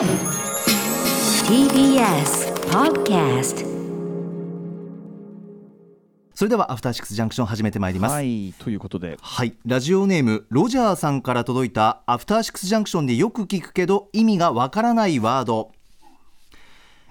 TBS Podcast それではアフターシックスジャンクション始めてまいります。はいということで。はい、ラジオネームロジャーさんから届いたアフターシックスジャンクションでよく聞くけど意味がわからないワード。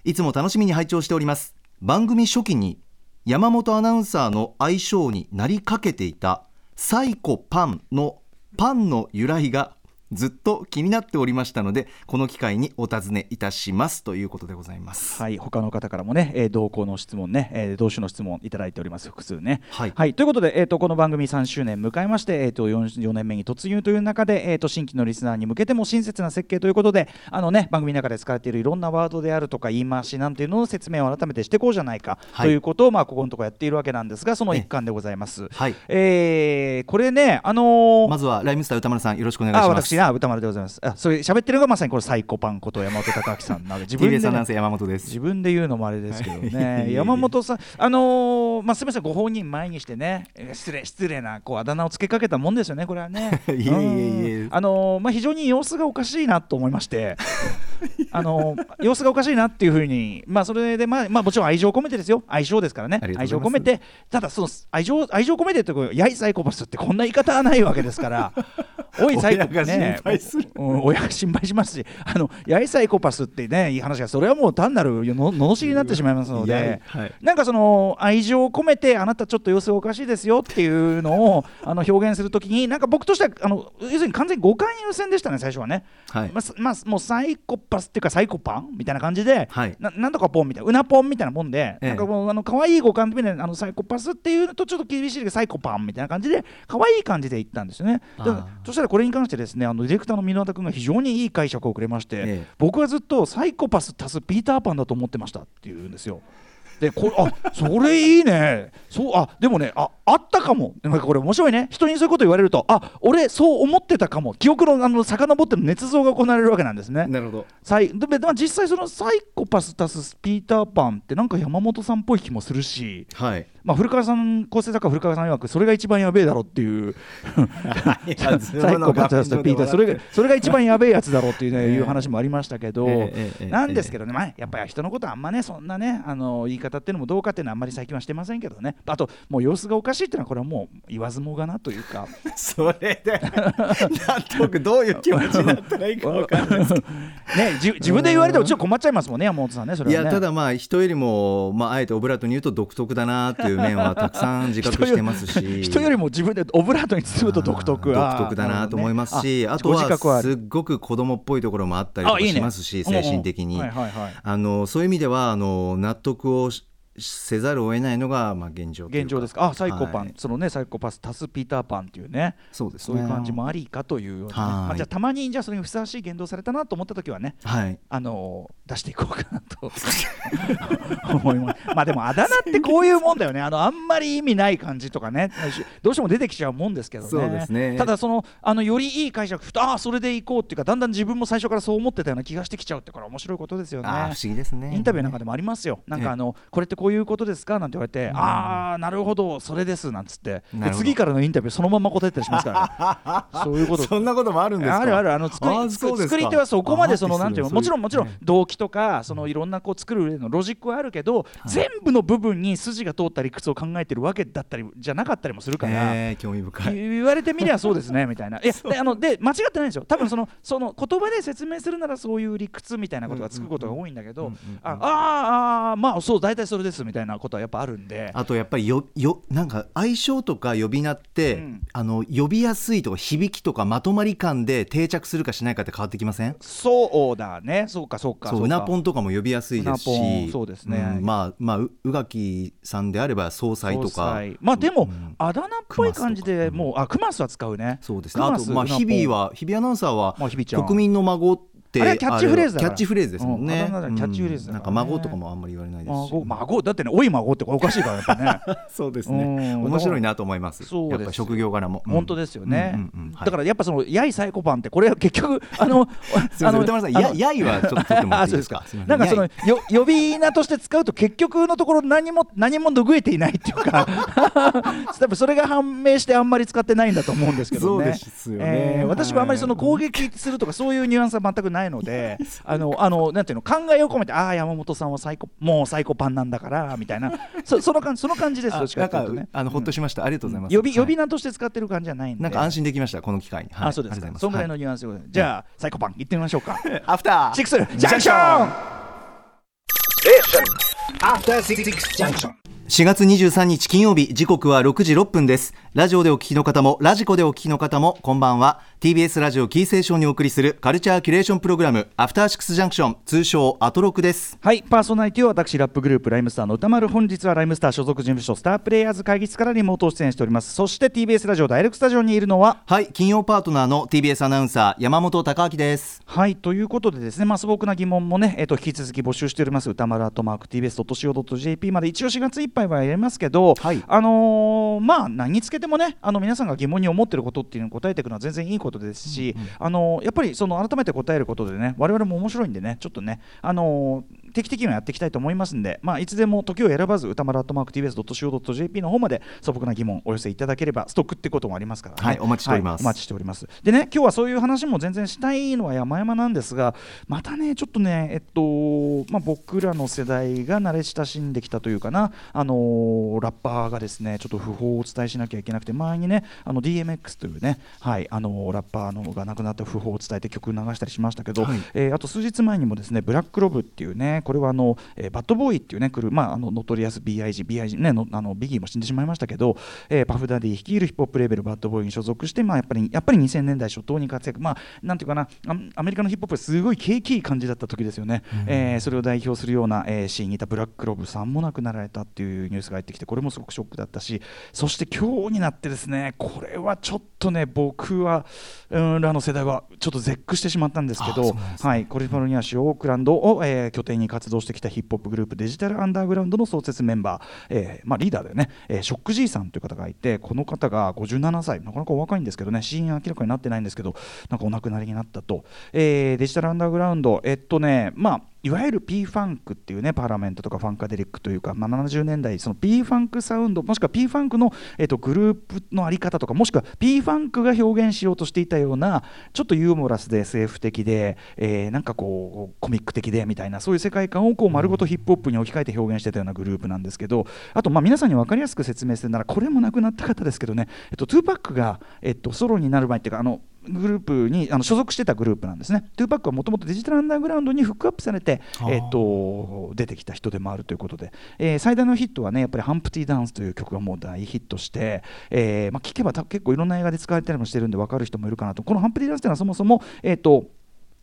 いつも楽しみに拝聴しております。番組初期に山本アナウンサーの愛称になりかけていたサイコパンのパンの由来がずっと気になっておりましたのでこの機会にお尋ねいたしますということでございます。はい他の方からもね、えー同行の質問ね、えー同種の質問いただいております複数ね。はい。ということで、えー、とこの番組3周年迎えまして、えー、と 4, 4年目に突入という中で、えー、と新規のリスナーに向けても親切な設計ということであのね番組の中で使われているいろんなワードであるとか言い回しなんていうのの説明を改めてしていこうじゃないか、はい。ということをまあここのところやっているわけなんですがその一環でございます、はい。えーこれねあのーまずはライムスター歌丸さんよろしくお願いしあます私が歌丸でございます。あそれ喋ってるのがまさにこれサイコパンこと山本隆明さんなので 自分で、自分で言うのもあれですけどね。え 山本さんあのーまあすみませんご本人前にしてねえー失礼失礼なこうあだ名をつけかけたもんですよねこれはね。いえいえいえ。うん。あのーまあ非常に様子がおかしいなと思いましてあのー様子がおかしいなっていうふうにまあそれでまあまあもちろん愛情を込めてですよ。愛情ですからね。愛情を込めてただその愛情愛情を込めてってこうやいサイコパスってこんな言い方はないわけですからおいサイコ親が心配する。うん親が心配しますし、あのやいサイコパスってね、いい話が、それはもう単なるの罵りになってしまいますので、はい。なんかその愛情を込めて、あなたちょっと様子がおかしいですよっていうのをあの表現するときに、なんか僕としてはあの、要するに完全に誤解優先でしたね、最初はね。はい。まあすまあ、もうサイコパスっていうか、サイコパンみたいな感じで、はい。ななんとかポンみたいな、うなポンみたいなもんで、ええ。なんかもうあの可愛い語感で、ね、あのサイコパスっていうとちょっと厳しいけど、サイコパンみたいな感じで、可愛い感じで言ったんですよね。そしたらこれに関してですね、あのディレクターの箕輪田君が非常にいい解釈をくれまして、ええ。僕はずっとサイコパス足すピーターパンだと思ってましたっていうんですよ。でこれあそれいいね。そうあでもねああったかも。なんかこれ面白いね。人にそういうこと言われるとあ俺そう思ってたかも。記憶のあの遡っての捏造が行われるわけなんですね。なるほど。サイででまあ実際そのサイコパス足すピーターパンってなんか山本さんっぽい気もするし、はいまあ、古川さん構成作家古川さん曰くそれが一番やべえだろっていうサイコパス足すピーターそれがそれが一番やべえやつだろうっていう, ねええいう話もありましたけど、なんですけどね、まあ、やっぱり人のことはあんまねそんなねあの言い方っていうのもどうかっていうのはあんまり最近はしてませんけどねあともう様子がおかしいっていうのはこれはもう言わずもがなというか。それで納得どういう気持ちになったらいいか分かんないですけど ね、じ自分で言われてもちょっと困っちゃいますもんね、山本さんね、それはね。いやただまあ人よりも、まあ、あえてオブラートに言うと独特だなっていう面はたくさん自覚してますし。人よりも自分でオブラートに包むと独特。独特だなと思いますしあ,、とはすっごく子供っぽいところもあったりしますし精神的に、はいはいはい。あのそういう意味ではあの納得をしせざるを得ないのが、まあ、現状現状ですか。あサイコパン、はいそのねサイコパス足すピーターパンっていうね。そうですね。そういう感じもありかというようなまあ、じゃあたまにじゃあそれにふさわしい言動されたなと思った時はねはい。あのー出していこうかなと。思います。まあでもあだ名ってこういうもんだよね。あのあんまり意味ない感じとかね。どうしても出てきちゃうもんですけどね。そうですね。ただそのあのよりいい解釈ああそれでいこうっていうかだんだん自分も最初からそう思ってたような気がしてきちゃうってこれ面白いことですよね。不思議ですね。インタビューなんかでもありますよ、なんかあのこれってこういうことですか？なんて言われて、ああ、なるほど、それですなんつって、次からのインタビュー、そのまま答えたりしますから、そういうこと。そんなこともあるんですか？あるあるあの作り作り手はそこまでそのなんていうのもちろんもちろん動機とかそのいろんなこう作る上でのロジックはあるけど全部の部分に筋が通った理屈を考えてるわけだったりじゃなかったりもするから。えー興味深い。言われてみりゃそうですねみたいな。いやであので間違ってないんですよ。多分そのその言葉で説明するならそういう理屈みたいなことがつくことが多いんだけど、あああーまあそう大体それですみたいなことはやっぱあるんで。あとやっぱりよよなんか愛称とか呼び名って、うん。あの呼びやすいとか響きとかまとまり感で定着するかしないかって変わってきません？そうだね。そうかそうか。そううなぽんとかも呼びやすいですし。んそうですね。ん。まあまあう宇垣さんであれば総裁と総か裁。まあでも、うん。あだ名っぽい感じでもうあクマスは使うね。そうですね。あとまあ日々は日々アナウンサーはまあ国民の孫ってキャッチフレーズキャッチフレーズですもんね、キャッチフレーズだなんか孫とかもあんまり言われないですし。孫孫だってねおい孫っておかしいからやっぱね。そうですうん。ね面白いなと思います。やっぱ職業柄も、うん。本当ですよね、だからやっぱそのやいサイコパンってこれ結局あの すみません歌丸さん。あのややいはちょっと取ってもらあっていい うですか。なんかそのやよ呼び名として使うと結局のところ何も何も拭えていないっていうか。多分それが判明してあんまり使ってないんだと思うんですけどね。そうですよね。えー私はあんまりその攻撃するとかそういうニュアンスは全くないのであのあのなんていうの考えを込めてああ山本さんはサイコもうサイコパンなんだからみたいな。そその感じその感じですどっちかなんかというとね。あのほっとしました、ありがとうございます。呼び呼びは名として使ってる感じじゃないんで。いなんか安心できましたこの機会に、はい。あそうですか。そんぐらいのニュアンスでござい。じゃあサイコパン行ってみましょうか。はいアフターシックスジャンクション After Six Junction. 4月23日金曜日時刻は6時6分です。ラジオでお聞きの方もラジコでお聞きの方もこんばんは。TBS ラジオキーセーションにお送りするカルチャーキュレーションプログラムアフターシックスジャンクション通称アトロクです。はいパーソナリティは私ラップグループライムスターの歌丸本日はライムスター所属事務所スタープレイヤーズ会議室からリモート出演しております。そして TBS ラジオダイレクトスタジオにいるのははい金曜パートナーの TBS アナウンサー山本貴明です。はいということでですね、まあ、素朴な疑問もね、えっと引き続き募集しております。歌丸アットマーク TBS.CO.JP まで。一応4月いっぱいはやりますけど、はい。あのーまあ何につけてもねあの皆さんが疑問に思ってることっていうのを答えていくのは全然いいことですし、あのーやっぱりその改めて答えることでね我々も面白いんでねちょっとねあのー定期的にはやっていきたいと思いますんで、まあ、いつでも時を選ばず歌丸アットマーク TBS.CO.JP の方まで素朴な疑問お寄せいただければストックってこともありますからね。はいお待ちしております。はいお待ちしております。でね今日はそういう話も全然したいのは山々なんですがまたねちょっとねえっとまあ僕らの世代が慣れ親しんできたというかなあのーラッパーがですねちょっと訃報をお伝えしなきゃいけなくて前にねあの DMX というねはいあのーラッパーのが亡くなった訃報を伝えて曲流したりしましたけど、はい。えーあと数日前にもですねブラックロブっていうねこれはあの、えーバッドボーイっていうね来るまああのノトリアス BIG BIG ねのあのビギーも死んでしまいましたけど、えーパフダディ率いるヒップホップレーベルバッドボーイに所属してまあやっぱりやっぱり2000年代初頭に活躍まあなんていうかなアアメリカのヒップホップすごい景気いい感じだった時ですよね、えーそれを代表するような、えーシーンにいたブラックロブさんも亡くなられたっていうニュースが入ってきてこれもすごくショックだったしそして今日になってですねこれはちょっとね僕はうんらの世代はちょっと絶句してしまったんですけど、はい、コリフォルニア州オークランドを、えー拠点に活動してきたヒップホップグループデジタルアンダーグラウンドの創設メンバー、えーまあ、リーダーだよね、えーショック G さんという方がいてこの方が57歳。なかなかお若いんですけどね。死因は明らかになってないんですけどなんかお亡くなりになったと、えーデジタルアンダーグラウンド。えっとねまあいわゆる P ファンクっていうねパーラメントとかファンカデリックというか、まあ、70年代その P ファンクサウンドもしくは P ファンクの、えっとグループのあり方とかもしくは P ファンクが表現しようとしていたようなちょっとユーモラスで SF 的で、えーなんかこうコミック的でみたいなそういう世界観をこう丸ごとヒップホップに置き換えて表現してたようなグループなんですけどあとまあ皆さんに分かりやすく説明するならこれも亡くなった方ですけどね、えっと、2パックが、えっと、ソロになる前っていうかあのグループにあの所属してたグループなんですね。トゥーパックはもともとデジタルアンダーグラウンドにフックアップされて、えっと出てきた人でもあるということで、えー最大のヒットはねやっぱり「ハンプティ・ダンス」という曲がもう大ヒットして、えーまあ、聴けばた結構いろんな映画で使われたりもしてるんで分かる人もいるかなと。この「ハンプティ・ダンス」っていうのはそもそも、えっと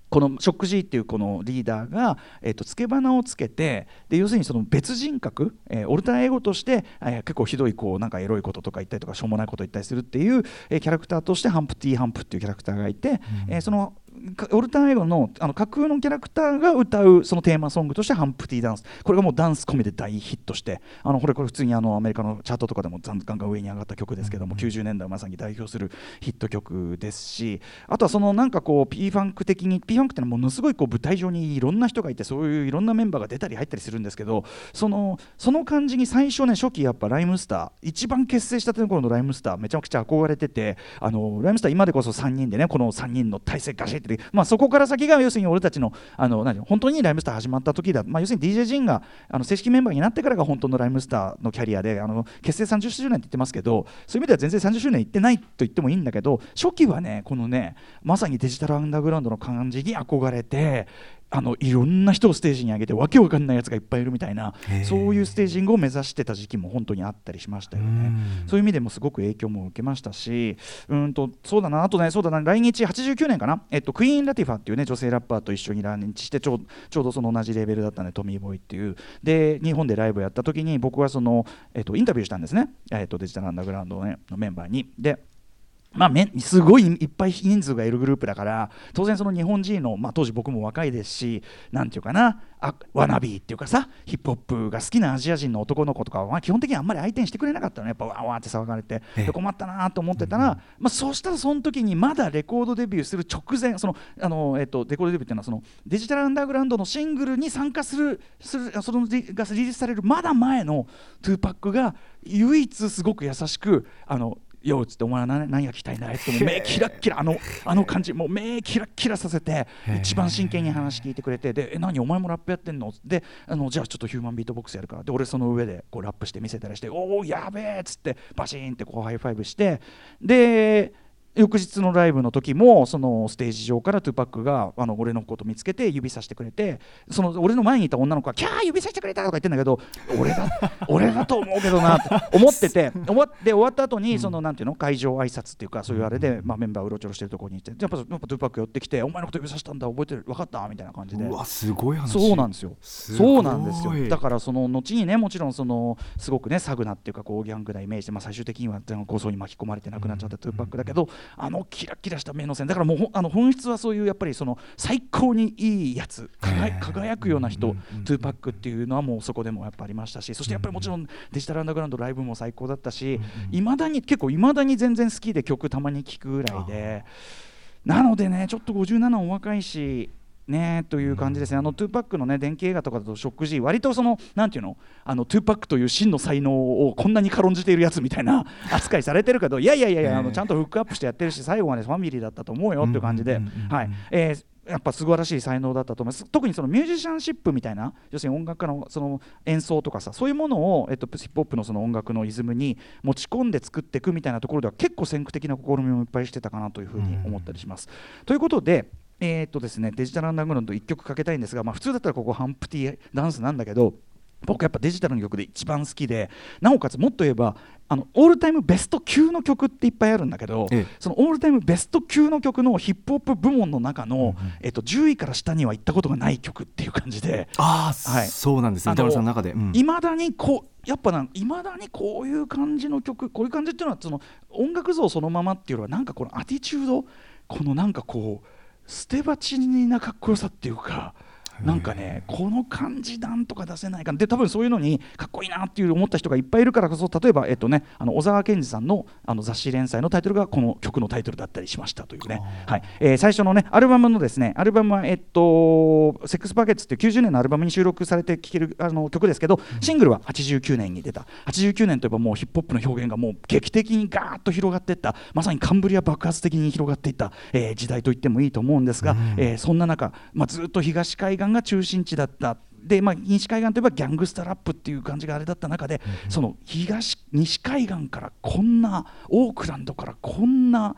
このショック G っていうこのリーダーが、えっと付け花をつけてで要するにその別人格、えーオルターエゴとして、えー結構ひどいこうなんかエロいこととか言ったりとかしょうもないこと言ったりするっていう、えーキャラクターとしてハンプティ・ハンプっていうキャラクターがいて、えーそのかオルターエゴのあの架空のキャラクターが歌うそのテーマソングとしてハンプティ・ダンス。これがもうダンス込みで大ヒットしてあのこれこれ普通にあのアメリカのチャートとかでもガンガン上に上がった曲ですけども、90年代をまさに代表するヒット曲ですしあとはそのなんかこう P ファンク的に P ファンクってのはものすごいこう舞台上にいろんな人がいてそういういろんなメンバーが出たり入ったりするんですけどそのその感じに最初ね初期やっぱライムスター一番結成したての頃のライムスターめちゃくちゃ憧れててあのライムスター今でこそ3人でねこの3人の体制ガシッてまあそこから先が要するに俺たちのあの何本当にライムスター始まった時だ、まあ、要するに DJ ジンがあの正式メンバーになってからが本当のライムスターのキャリアであの結成30周年って言ってますけどそういう意味では全然30周年いってないと言ってもいいんだけど初期はねこのねまさにデジタルアンダーグラウンドの感じに憧れてあのいろんな人をステージに上げてわけわかんないやつがいっぱいいるみたいなそういうステージングを目指してた時期も本当にあったりしましたよね。そういう意味でもすごく影響も受けましたしうんとそうだなあとねそうだな来日89年かな、えっと、クイーン・ラティファっていうね女性ラッパーと一緒に来日してちょうちょうどその同じレベルだったんでトミー・ボーイっていう。で日本でライブやった時に僕はその、えっと、インタビューしたんですね、えっと、デジタルアンダーグラウンドの,、ね、のメンバーに。でまあ、めすごいいっぱい人数がいるグループだから当然その日本人の、まあ、当時僕も若いですしなんていうかなあワナビーっていうかさヒップホップが好きなアジア人の男の子とかは、まあ、基本的にあんまり相手にしてくれなかったのやっぱわーわーって騒がれてで困ったなと思ってたら、まあ、そうしたらその時にまだレコードデビューする直前そのあの、えっと、レコードデビューっていうのはそのデジタルアンダーグラウンドのシングルに参加するするそのリがリリースされるまだ前の2パックが唯一すごく優しくあのよっつってお前は何何が聞きたいんだい？って目キラッキラあのあの感じもう目キラッキラさせて一番真剣に話聞いてくれてでえ何お前もラップやってんの？であのじゃあちょっとヒューマンビートボックスやるから。で俺その上でこうラップして見せたりしておおやべえっつってバシーンってこうハイファイブしてで翌日のライブの時もそのステージ上からトゥパックがあの俺のこと見つけて指さしてくれてその俺の前にいた女の子が「キャー指さしてくれた!」とか言ってんだけど 俺だ俺だと思うけどなって思ってて終わって終わった後にそのなんていうの会場挨拶っていうかそういうあれで、まあ、メンバーうろちょろしてるところに行ってやっぱやっぱトゥパック寄ってきて「お前のこと指さしたんだ覚えてる？分かった?」みたいな感じで。うわすごい話。そうなんですよ。そうなんですよ。だからその後にねもちろんそのすごくね thug なっていうかこうギャングなイメージで、まあ、最終的には抗争に巻き込まれて亡くなっちゃったトゥーパックだけどあのキラキラした目の線。だからもうほあの本質はそういうやっぱりその最高にいいやつ輝輝くような人トゥーパックっていうのはもうそこでもやっぱありましたしそしてやっぱりもちろんデジタルアンダーグラウンドライブも最高だったしいまだに結構いまだに全然好きで曲たまに聴くぐらいでなのでねちょっと57お若いしねという感じですね、あのトゥーパックのね伝記映画とかだとショック G 割とそのなんていうの？あのトゥーパックという真の才能をこんなに軽んじているやつみたいな 扱いされてるけどいやいやいやいやあのちゃんとフックアップしてやってるし最後までファミリーだったと思うよっていう感じで。はい。えーやっぱ素晴らしい才能だったと思います。特にそのミュージシャンシップみたいな要するに音楽家のその演奏とかさそういうものを、えっと、ヒップホップのその音楽のイズムに持ち込んで作っていくみたいなところでは結構先駆的な試みもいっぱいしてたかなというふうに思ったりします。ということでえーとですね、デジタルアンダーグラウンド1曲かけたいんですが、まあ、普通だったらここハンプティダンスなんだけど僕やっぱデジタルの曲で一番好きでなおかつもっと言えばあのオールタイムベスト級の曲っていっぱいあるんだけど、ええ。そのオールタイムベスト級の曲のヒップホップ部門の中の、えっと10位から下には行ったことがない曲っていう感じで。ああ、はい。そうなんですねさんの中で、うん。いまだにこうやっぱないまだにこういう感じの曲こういう感じっていうのはその音楽像そのままっていうのはなんかこのアティチュードこのなんかこう捨て鉢なかっこよさっていうか。なんかねこの感じなんとか出せないかなで多分そういうのにかっこいいなっていう思った人がいっぱいいるからこそ例えば、えっとね、あの小沢健二さんのあの雑誌連載のタイトルがこの曲のタイトルだったりしましたというね、はい。えー最初のねアルバムのですねアルバムは、えっと「セックスバケッツ」っていう90年のアルバムに収録されて聴けるあの曲ですけどシングルは89年に出た。89年といえばもうヒップホップの表現がもう劇的にガーッと広がっていった。まさにカンブリア爆発的に広がっていった、えー時代と言ってもいいと思うんですが、えーそんな中、まあ、ずっと東海岸が中心地だった。でまあ、西海岸といえばギャングスタラップっていう感じがあれだった中で、その東西海岸からこんなオークランドからこんな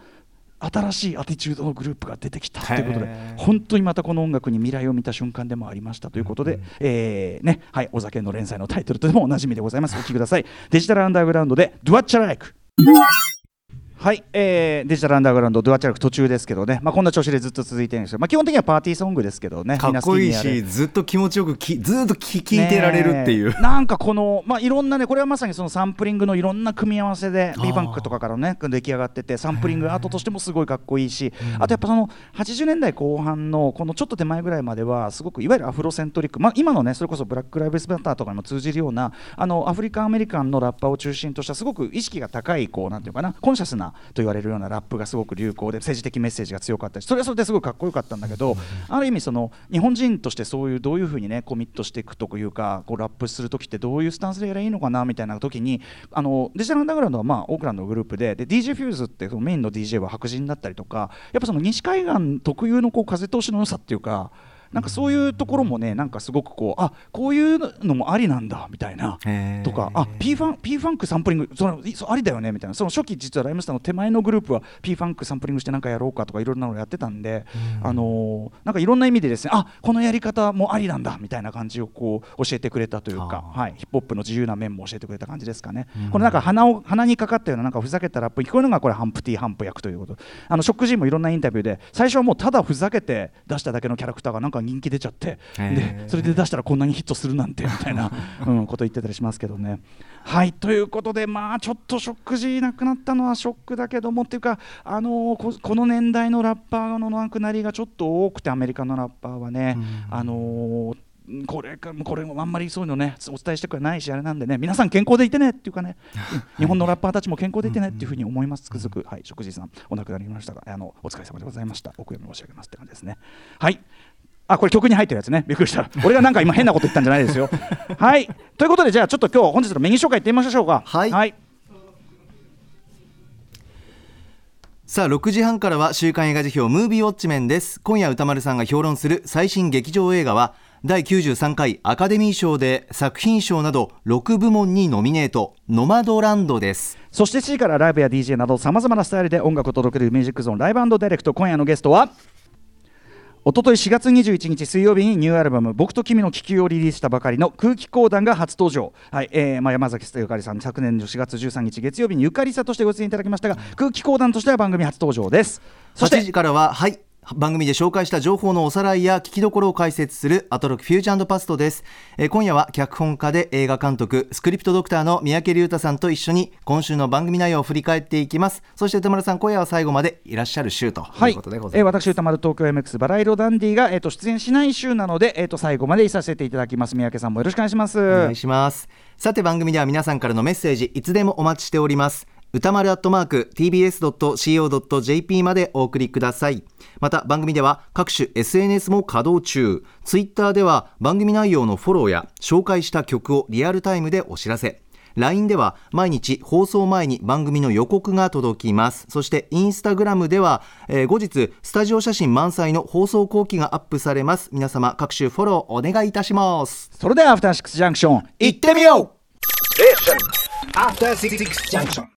新しいアティチュードのグループが出てきたということで本当にまたこの音楽に未来を見た瞬間でもありましたということで、えーねはい、お酒の連載のタイトルとでもおなじみでございます。お聴きください。デジタルアンダーグラウンドで「Do What You Like」はい、えーデジタルアンダーグラウンド、ドゥアチャラク途中ですけどね、まあ、こんな調子でずっと続いてるんですよ、まあ、基本的にはパーティーソングですけどね、かっこいいしずっと気持ちよくきずっと聞聞いてられるっていう、なんかこの、まあ、いろんなねこれはまさにそのサンプリングのいろんな組み合わせで b バンクとかからね出来上がっててサンプリングアートとしてもすごいかっこいいしあとやっぱその80年代後半のこのちょっと手前ぐらいまではすごくいわゆるアフロセントリック、まあ、今のねそれこそブラック・ライブスマターとかにも通じるようなあのアフリカン・アメリカンのラッパーを中心としたすごく意識が高いこうなんていうかなコンシャスなと言われるようなラップがすごく流行で政治的メッセージが強かったしそれはそれですごいかっこよかったんだけどある意味その日本人としてそういうどういうふうにねコミットしていくというかこうラップする時ってどういうスタンスでやればいいのかなみたいな時にあのデジタルアンダーグラウンドはまあオークランドのグループでで DJ フューズってそのメインの DJ は白人だったりとかやっぱその西海岸特有のこう風通しの良さっていうかなんかそういうところもねなんかすごくこうあこういうのもありなんだみたいな。とかあ P ファン P ファンクサンプリングそのいそうありだよねみたいな。その初期実はライムスターの手前のグループは P ファンクサンプリングしてなんかやろうかとかいろんなのやってたんで、あのーなんかいろんな意味でですねあこのやり方もありなんだみたいな感じをこう教えてくれたというか、はい、ヒップホップの自由な面も教えてくれた感じですかね、このなんか鼻を鼻にかかったようななんかふざけたラップ聞こえるのがこれハンプティハンプ役ということ。あのショック G もいろんなインタビューで最初はもうただふざけて出しただけのキャラクターがなんか人気出ちゃってでそれで出したらこんなにヒットするなんてみたいな、うん、こと言ってたりしますけどね。はいということでまあちょっとショック G なくなったのはショックだけどもっていうか、あのーここの年代のラッパーのなくなりがちょっと多くてアメリカのラッパーはね、あのーこれかこれもあんまりそういうのねお伝えしてくれないしあれなんでね皆さん健康でいてねっていうかね、う ん日本のラッパーたちも健康でいてねっていうふうに思います。つくづく。はい食事さんお亡くなりになりましたがあのお疲れ様でございました。お悔やみ申し上げますって感じですね。はいあこれ曲に入ってるやつね。びっくりした。俺がなんか今変なこと言ったんじゃないですよ。はい。ということでじゃあちょっと今日本日のメニュー紹介いってみましょうか。はい。はい。さあ6時半からは週刊映画辞表ムービーウォッチメンです。今夜歌丸さんが評論する最新劇場映画は第93回アカデミー賞で作品賞など6部門にノミネート。ノマドランドです。そして7時からライブや DJ などさまざまなスタイルで音楽を届けるミュージックゾーンライブダイレクト。今夜のゲストはおととい4月21日水曜日にニューアルバム「僕と君の気球」をリリースしたばかりの空気講談が初登場、はいえーまあ、山崎ゆかりさん昨年の4月13日月曜日にゆかりさとしてご出演いただきましたが空気講談としては番組初登場です。そし8時からははい。番組で紹介した情報のおさらいや聞きどころを解説するアトロクフューチャーパストです、えー今夜は脚本家で映画監督スクリプトドクターの三宅龍太さんと一緒に今週の番組内容を振り返っていきます。そして歌丸さん今夜は最後までいらっしゃる週とはいいうことでございます、えー私歌丸東京 MX バラ色ダンディが、えー、と出演しない週なので、えー、と最後までいさせていただきます。三宅さんもよろしくお願いします。お願いします。さて番組では皆さんからのメッセージいつでもお待ちしております歌丸アットマーク tbs.co.jp までお送りください。また番組では各種 SNS も稼働中。ツイッターでは番組内容のフォローや紹介した曲をリアルタイムでお知らせ。LINE では毎日放送前に番組の予告が届きます。そしてインスタグラムでは、えー後日スタジオ写真満載の放送後期がアップされます。皆様各種フォローお願いいたします。それではアフターシックスジャンクション行ってみよう！After Six Junction.